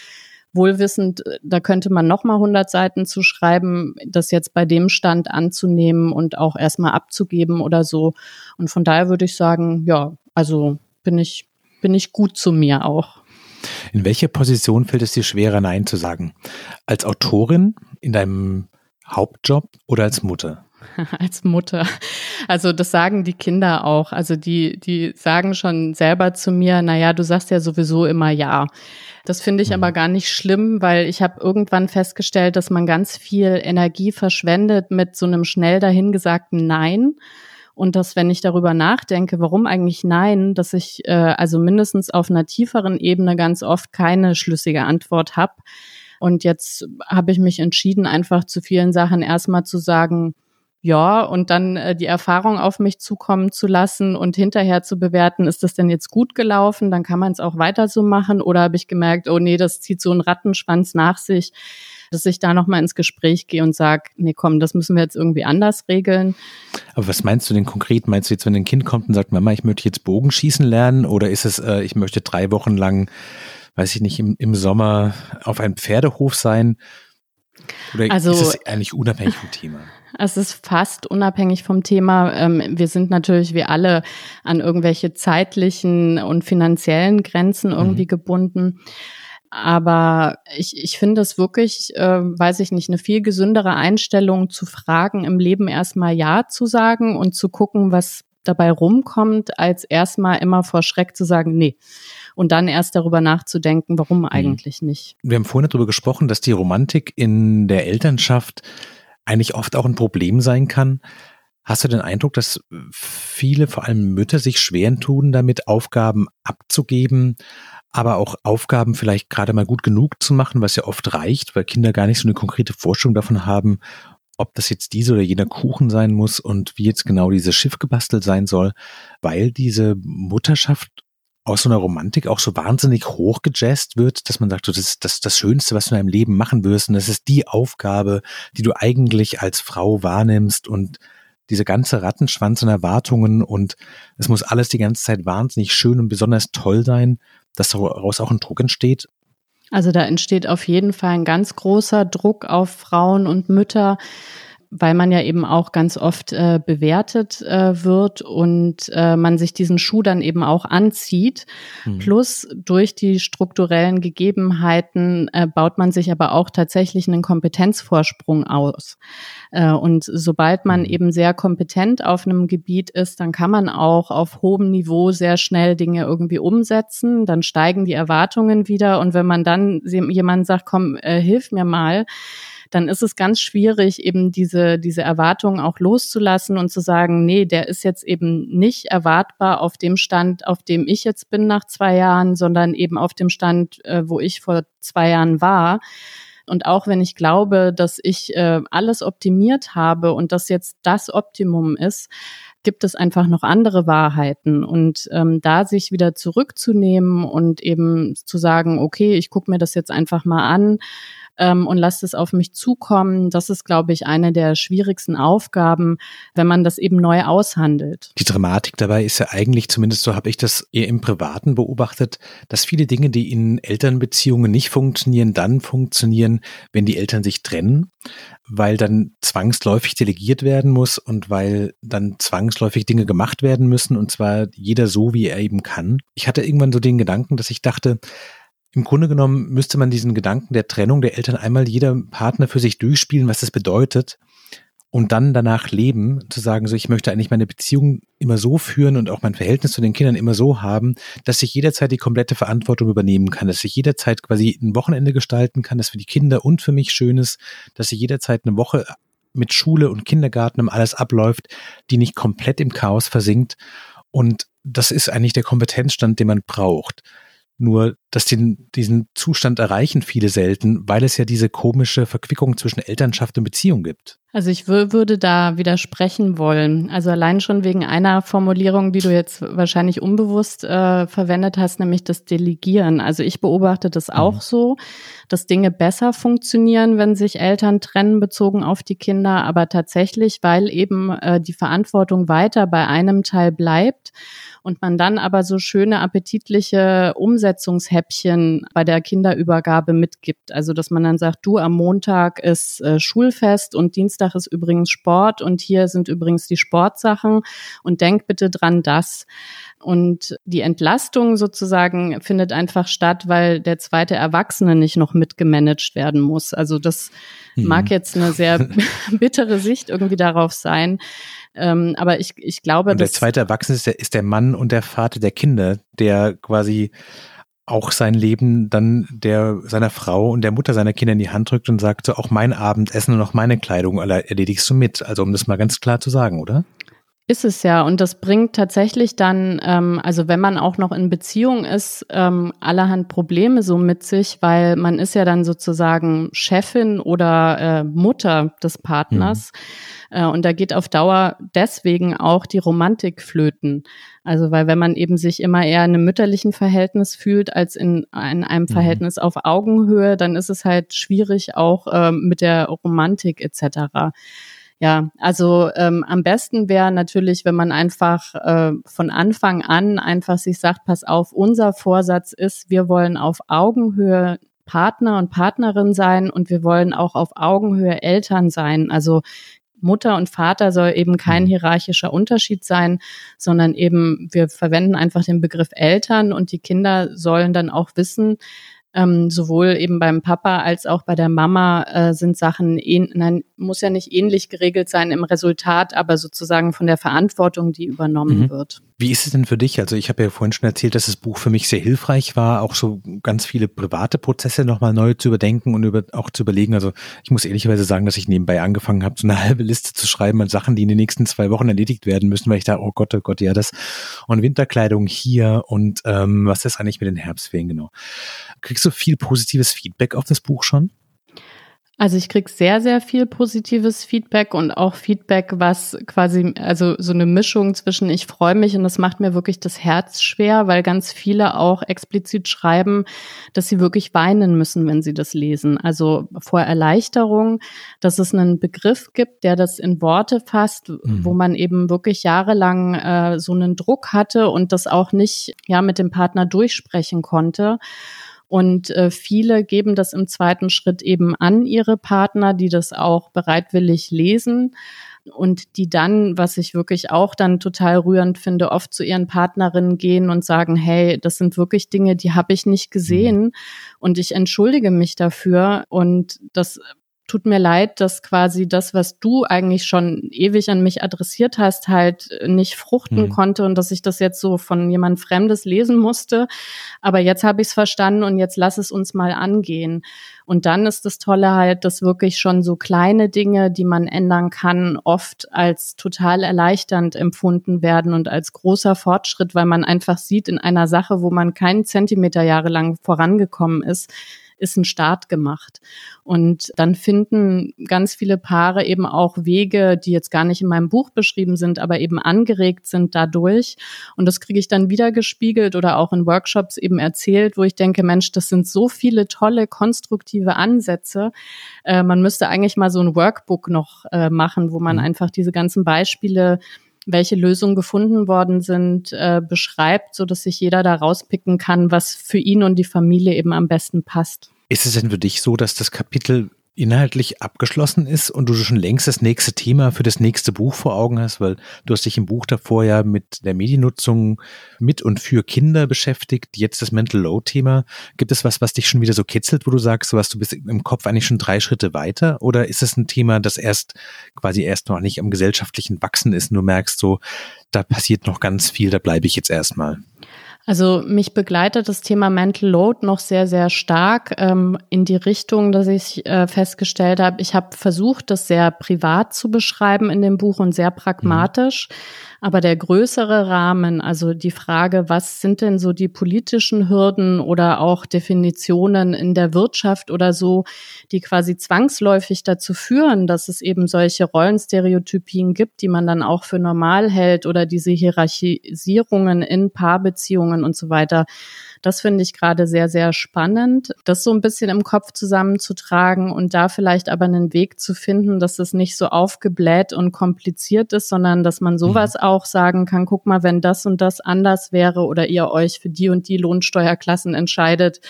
Wohlwissend, da könnte man noch mal 100 Seiten zu schreiben, das jetzt bei dem Stand anzunehmen und auch erstmal abzugeben oder so. Und von daher würde ich sagen, ja, also bin ich, bin ich gut zu mir auch. In welcher Position fällt es dir schwerer, Nein zu sagen? Als Autorin in deinem Hauptjob oder als Mutter? als Mutter. Also das sagen die Kinder auch. Also die, die sagen schon selber zu mir, na ja, du sagst ja sowieso immer ja. Das finde ich mhm. aber gar nicht schlimm, weil ich habe irgendwann festgestellt, dass man ganz viel Energie verschwendet mit so einem schnell dahingesagten Nein. Und dass, wenn ich darüber nachdenke, warum eigentlich nein, dass ich äh, also mindestens auf einer tieferen Ebene ganz oft keine schlüssige Antwort habe. Und jetzt habe ich mich entschieden, einfach zu vielen Sachen erstmal zu sagen, ja, und dann äh, die Erfahrung auf mich zukommen zu lassen und hinterher zu bewerten, ist das denn jetzt gut gelaufen, dann kann man es auch weiter so machen oder habe ich gemerkt, oh nee, das zieht so einen Rattenschwanz nach sich, dass ich da nochmal ins Gespräch gehe und sage, nee, komm, das müssen wir jetzt irgendwie anders regeln. Aber was meinst du denn konkret? Meinst du jetzt, wenn ein Kind kommt und sagt, Mama, ich möchte jetzt Bogenschießen lernen oder ist es, äh, ich möchte drei Wochen lang, weiß ich nicht, im, im Sommer auf einem Pferdehof sein? Oder also, ist es eigentlich unabhängig vom Thema? Es ist fast unabhängig vom Thema. Ähm, wir sind natürlich wie alle an irgendwelche zeitlichen und finanziellen Grenzen irgendwie mhm. gebunden. Aber ich, ich finde es wirklich, äh, weiß ich nicht, eine viel gesündere Einstellung zu fragen, im Leben erstmal Ja zu sagen und zu gucken, was dabei rumkommt, als erstmal immer vor Schreck zu sagen, nee. Und dann erst darüber nachzudenken, warum mhm. eigentlich nicht. Wir haben vorhin darüber gesprochen, dass die Romantik in der Elternschaft eigentlich oft auch ein Problem sein kann. Hast du den Eindruck, dass viele, vor allem Mütter, sich schweren tun, damit Aufgaben abzugeben, aber auch Aufgaben vielleicht gerade mal gut genug zu machen, was ja oft reicht, weil Kinder gar nicht so eine konkrete Vorstellung davon haben, ob das jetzt diese oder jener Kuchen sein muss und wie jetzt genau dieses Schiff gebastelt sein soll, weil diese Mutterschaft aus so einer Romantik auch so wahnsinnig hochgejazzt wird, dass man sagt, das ist das, das Schönste, was du in deinem Leben machen wirst und das ist die Aufgabe, die du eigentlich als Frau wahrnimmst und diese ganze Rattenschwanz und Erwartungen und es muss alles die ganze Zeit wahnsinnig schön und besonders toll sein, dass daraus auch ein Druck entsteht? Also da entsteht auf jeden Fall ein ganz großer Druck auf Frauen und Mütter, weil man ja eben auch ganz oft äh, bewertet äh, wird und äh, man sich diesen Schuh dann eben auch anzieht. Mhm. Plus durch die strukturellen Gegebenheiten äh, baut man sich aber auch tatsächlich einen Kompetenzvorsprung aus. Äh, und sobald man mhm. eben sehr kompetent auf einem Gebiet ist, dann kann man auch auf hohem Niveau sehr schnell Dinge irgendwie umsetzen. Dann steigen die Erwartungen wieder. Und wenn man dann jemand sagt, komm, äh, hilf mir mal, dann ist es ganz schwierig, eben diese, diese Erwartungen auch loszulassen und zu sagen, nee, der ist jetzt eben nicht erwartbar auf dem Stand, auf dem ich jetzt bin nach zwei Jahren, sondern eben auf dem Stand, äh, wo ich vor zwei Jahren war. Und auch wenn ich glaube, dass ich äh, alles optimiert habe und das jetzt das Optimum ist, gibt es einfach noch andere Wahrheiten. Und ähm, da sich wieder zurückzunehmen und eben zu sagen, okay, ich gucke mir das jetzt einfach mal an, ähm, und lasst es auf mich zukommen. Das ist, glaube ich, eine der schwierigsten Aufgaben, wenn man das eben neu aushandelt. Die Dramatik dabei ist ja eigentlich, zumindest so habe ich das eher im Privaten beobachtet, dass viele Dinge, die in Elternbeziehungen nicht funktionieren, dann funktionieren, wenn die Eltern sich trennen, weil dann zwangsläufig delegiert werden muss und weil dann zwangsläufig Dinge gemacht werden müssen und zwar jeder so, wie er eben kann. Ich hatte irgendwann so den Gedanken, dass ich dachte, im Grunde genommen müsste man diesen Gedanken der Trennung der Eltern einmal jeder Partner für sich durchspielen, was das bedeutet und dann danach leben, zu sagen, so ich möchte eigentlich meine Beziehung immer so führen und auch mein Verhältnis zu den Kindern immer so haben, dass ich jederzeit die komplette Verantwortung übernehmen kann, dass ich jederzeit quasi ein Wochenende gestalten kann, das für die Kinder und für mich schön ist, dass ich jederzeit eine Woche mit Schule und Kindergarten um alles abläuft, die nicht komplett im Chaos versinkt. Und das ist eigentlich der Kompetenzstand, den man braucht. Nur, dass die, diesen Zustand erreichen viele selten, weil es ja diese komische Verquickung zwischen Elternschaft und Beziehung gibt. Also ich würde da widersprechen wollen. Also allein schon wegen einer Formulierung, die du jetzt wahrscheinlich unbewusst äh, verwendet hast, nämlich das Delegieren. Also ich beobachte das auch mhm. so, dass Dinge besser funktionieren, wenn sich Eltern trennen bezogen auf die Kinder, aber tatsächlich, weil eben äh, die Verantwortung weiter bei einem Teil bleibt und man dann aber so schöne appetitliche Umsetzungshäppchen bei der Kinderübergabe mitgibt. Also dass man dann sagt, du am Montag ist äh, Schulfest und Dienstag ist übrigens Sport und hier sind übrigens die Sportsachen und denk bitte dran das. Und die Entlastung sozusagen findet einfach statt, weil der zweite Erwachsene nicht noch mitgemanagt werden muss. Also das mhm. mag jetzt eine sehr bittere Sicht irgendwie darauf sein. Ähm, aber ich, ich glaube, und der zweite Erwachsene ist der, ist der Mann und der Vater der Kinder, der quasi auch sein Leben dann der seiner Frau und der Mutter seiner Kinder in die Hand drückt und sagt, so auch mein Abendessen und auch meine Kleidung erledigst du mit. Also um das mal ganz klar zu sagen, oder? Ist es ja. Und das bringt tatsächlich dann, ähm, also wenn man auch noch in Beziehung ist, ähm, allerhand Probleme so mit sich, weil man ist ja dann sozusagen Chefin oder äh, Mutter des Partners. Mhm. Äh, und da geht auf Dauer deswegen auch die Romantik flöten. Also weil wenn man eben sich immer eher in einem mütterlichen Verhältnis fühlt als in, in einem mhm. Verhältnis auf Augenhöhe, dann ist es halt schwierig auch äh, mit der Romantik etc. Ja, also ähm, am besten wäre natürlich, wenn man einfach äh, von Anfang an einfach sich sagt, pass auf, unser Vorsatz ist, wir wollen auf Augenhöhe Partner und Partnerin sein und wir wollen auch auf Augenhöhe Eltern sein. Also Mutter und Vater soll eben kein mhm. hierarchischer Unterschied sein, sondern eben wir verwenden einfach den Begriff Eltern und die Kinder sollen dann auch wissen, ähm, sowohl eben beim Papa als auch bei der Mama äh, sind Sachen, ähn, nein, muss ja nicht ähnlich geregelt sein im Resultat, aber sozusagen von der Verantwortung, die übernommen mhm. wird. Wie ist es denn für dich? Also ich habe ja vorhin schon erzählt, dass das Buch für mich sehr hilfreich war, auch so ganz viele private Prozesse nochmal neu zu überdenken und über, auch zu überlegen. Also ich muss ehrlicherweise sagen, dass ich nebenbei angefangen habe, so eine halbe Liste zu schreiben an Sachen, die in den nächsten zwei Wochen erledigt werden müssen, weil ich da, oh Gott, oh Gott, ja das und Winterkleidung hier und ähm, was ist eigentlich mit den Herbstferien genau. Kriegst du viel positives Feedback auf das Buch schon? Also ich krieg sehr, sehr viel positives Feedback und auch Feedback, was quasi, also so eine Mischung zwischen ich freue mich und das macht mir wirklich das Herz schwer, weil ganz viele auch explizit schreiben, dass sie wirklich weinen müssen, wenn sie das lesen. Also vor Erleichterung, dass es einen Begriff gibt, der das in Worte fasst, mhm. wo man eben wirklich jahrelang äh, so einen Druck hatte und das auch nicht ja mit dem Partner durchsprechen konnte. Und äh, viele geben das im zweiten Schritt eben an ihre Partner, die das auch bereitwillig lesen und die dann, was ich wirklich auch dann total rührend finde, oft zu ihren Partnerinnen gehen und sagen, hey, das sind wirklich Dinge, die habe ich nicht gesehen mhm. und ich entschuldige mich dafür und das tut mir leid, dass quasi das, was du eigentlich schon ewig an mich adressiert hast, halt nicht fruchten mhm. konnte und dass ich das jetzt so von jemand Fremdes lesen musste. Aber jetzt habe ich es verstanden und jetzt lass es uns mal angehen. Und dann ist das Tolle halt, dass wirklich schon so kleine Dinge, die man ändern kann, oft als total erleichternd empfunden werden und als großer Fortschritt, weil man einfach sieht in einer Sache, wo man keinen Zentimeter jahrelang vorangekommen ist, ist ein Start gemacht. Und dann finden ganz viele Paare eben auch Wege, die jetzt gar nicht in meinem Buch beschrieben sind, aber eben angeregt sind dadurch. Und das kriege ich dann wieder gespiegelt oder auch in Workshops eben erzählt, wo ich denke, Mensch, das sind so viele tolle, konstruktive Ansätze. Äh, man müsste eigentlich mal so ein Workbook noch äh, machen, wo man mhm. einfach diese ganzen Beispiele welche Lösungen gefunden worden sind, äh, beschreibt, so dass sich jeder da rauspicken kann, was für ihn und die Familie eben am besten passt. Ist es denn für dich so, dass das Kapitel inhaltlich abgeschlossen ist und du schon längst das nächste Thema für das nächste Buch vor Augen hast, weil du hast dich im Buch davor ja mit der Mediennutzung mit und für Kinder beschäftigt, jetzt das Mental Load Thema. Gibt es was, was dich schon wieder so kitzelt, wo du sagst, was du bist im Kopf eigentlich schon drei Schritte weiter? Oder ist es ein Thema, das erst quasi erst noch nicht am gesellschaftlichen Wachsen ist und du merkst so, da passiert noch ganz viel, da bleibe ich jetzt erstmal? Also mich begleitet das Thema Mental Load noch sehr, sehr stark ähm, in die Richtung, dass ich äh, festgestellt habe, ich habe versucht, das sehr privat zu beschreiben in dem Buch und sehr pragmatisch. Mhm. Aber der größere Rahmen, also die Frage, was sind denn so die politischen Hürden oder auch Definitionen in der Wirtschaft oder so, die quasi zwangsläufig dazu führen, dass es eben solche Rollenstereotypien gibt, die man dann auch für normal hält oder diese Hierarchisierungen in Paarbeziehungen und so weiter das finde ich gerade sehr, sehr spannend, das so ein bisschen im Kopf zusammenzutragen und da vielleicht aber einen Weg zu finden, dass es nicht so aufgebläht und kompliziert ist, sondern dass man sowas mhm. auch sagen kann, guck mal, wenn das und das anders wäre oder ihr euch für die und die Lohnsteuerklassen entscheidet,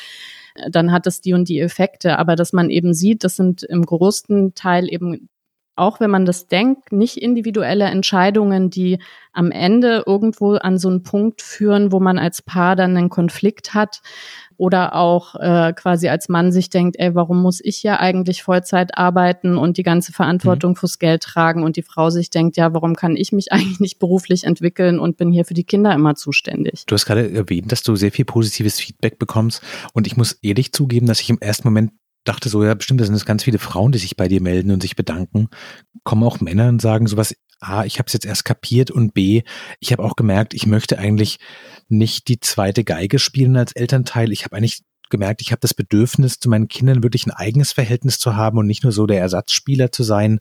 dann hat es die und die Effekte. Aber dass man eben sieht, das sind im größten Teil eben auch wenn man das denkt, nicht individuelle Entscheidungen, die am Ende irgendwo an so einen Punkt führen, wo man als Paar dann einen Konflikt hat oder auch äh, quasi als Mann sich denkt, ey, warum muss ich ja eigentlich Vollzeit arbeiten und die ganze Verantwortung mhm. fürs Geld tragen und die Frau sich denkt, ja, warum kann ich mich eigentlich nicht beruflich entwickeln und bin hier für die Kinder immer zuständig. Du hast gerade erwähnt, dass du sehr viel positives Feedback bekommst und ich muss ehrlich zugeben, dass ich im ersten Moment dachte so, ja, bestimmt, das sind es ganz viele Frauen, die sich bei dir melden und sich bedanken. Kommen auch Männer und sagen sowas, A, ich habe es jetzt erst kapiert und B, ich habe auch gemerkt, ich möchte eigentlich nicht die zweite Geige spielen als Elternteil. Ich habe eigentlich gemerkt, ich habe das Bedürfnis, zu meinen Kindern wirklich ein eigenes Verhältnis zu haben und nicht nur so der Ersatzspieler zu sein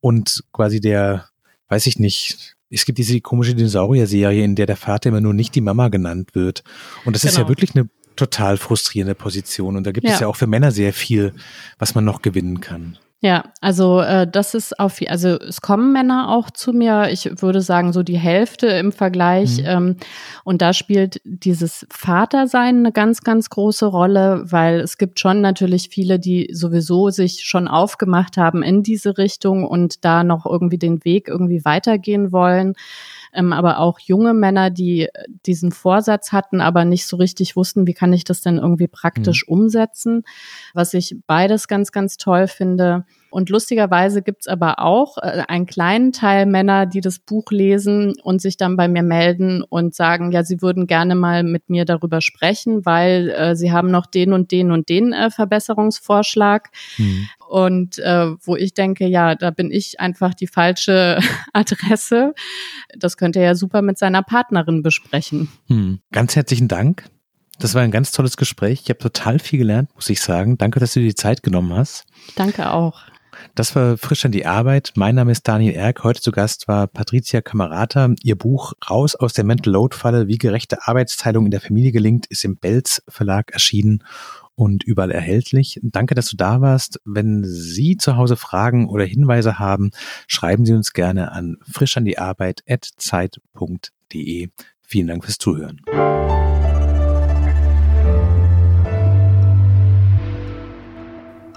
und quasi der, weiß ich nicht, es gibt diese komische Dinosaurier-Serie, in der der Vater immer nur nicht die Mama genannt wird. Und das genau. ist ja genau. wirklich eine total frustrierende Position. Und da gibt ja. es ja auch für Männer sehr viel, was man noch gewinnen kann. Ja, also äh, das ist auf, also es kommen Männer auch zu mir. Ich würde sagen so die Hälfte im Vergleich. Mhm. Ähm, und da spielt dieses Vatersein eine ganz, ganz große Rolle, weil es gibt schon natürlich viele, die sowieso sich schon aufgemacht haben in diese Richtung und da noch irgendwie den Weg irgendwie weitergehen wollen ähm, aber auch junge Männer, die äh, diesen Vorsatz hatten, aber nicht so richtig wussten, wie kann ich das denn irgendwie praktisch mhm. umsetzen. Was ich beides ganz, ganz toll finde. Und lustigerweise gibt's aber auch äh, einen kleinen Teil Männer, die das Buch lesen und sich dann bei mir melden und sagen, ja, sie würden gerne mal mit mir darüber sprechen, weil äh, sie haben noch den und den und den äh, Verbesserungsvorschlag. Mhm. Und äh, wo ich denke, ja, da bin ich einfach die falsche Adresse. Das könnte er ja super mit seiner Partnerin besprechen. Mhm. Ganz herzlichen Dank. Das war ein ganz tolles Gespräch. Ich habe total viel gelernt, muss ich sagen. Danke, dass du dir die Zeit genommen hast. Danke auch. Das war frisch an die Arbeit. Mein Name ist Daniel Erk. Heute zu Gast war Patricia Kamerata. Ihr Buch Raus aus der Mental Load Falle, wie gerechte Arbeitsteilung in der Familie gelingt, ist im Belz Verlag erschienen und überall erhältlich. Danke, dass du da warst. Wenn Sie zu Hause Fragen oder Hinweise haben, schreiben Sie uns gerne an frischandiarbeit.zeit.de. Vielen Dank fürs Zuhören.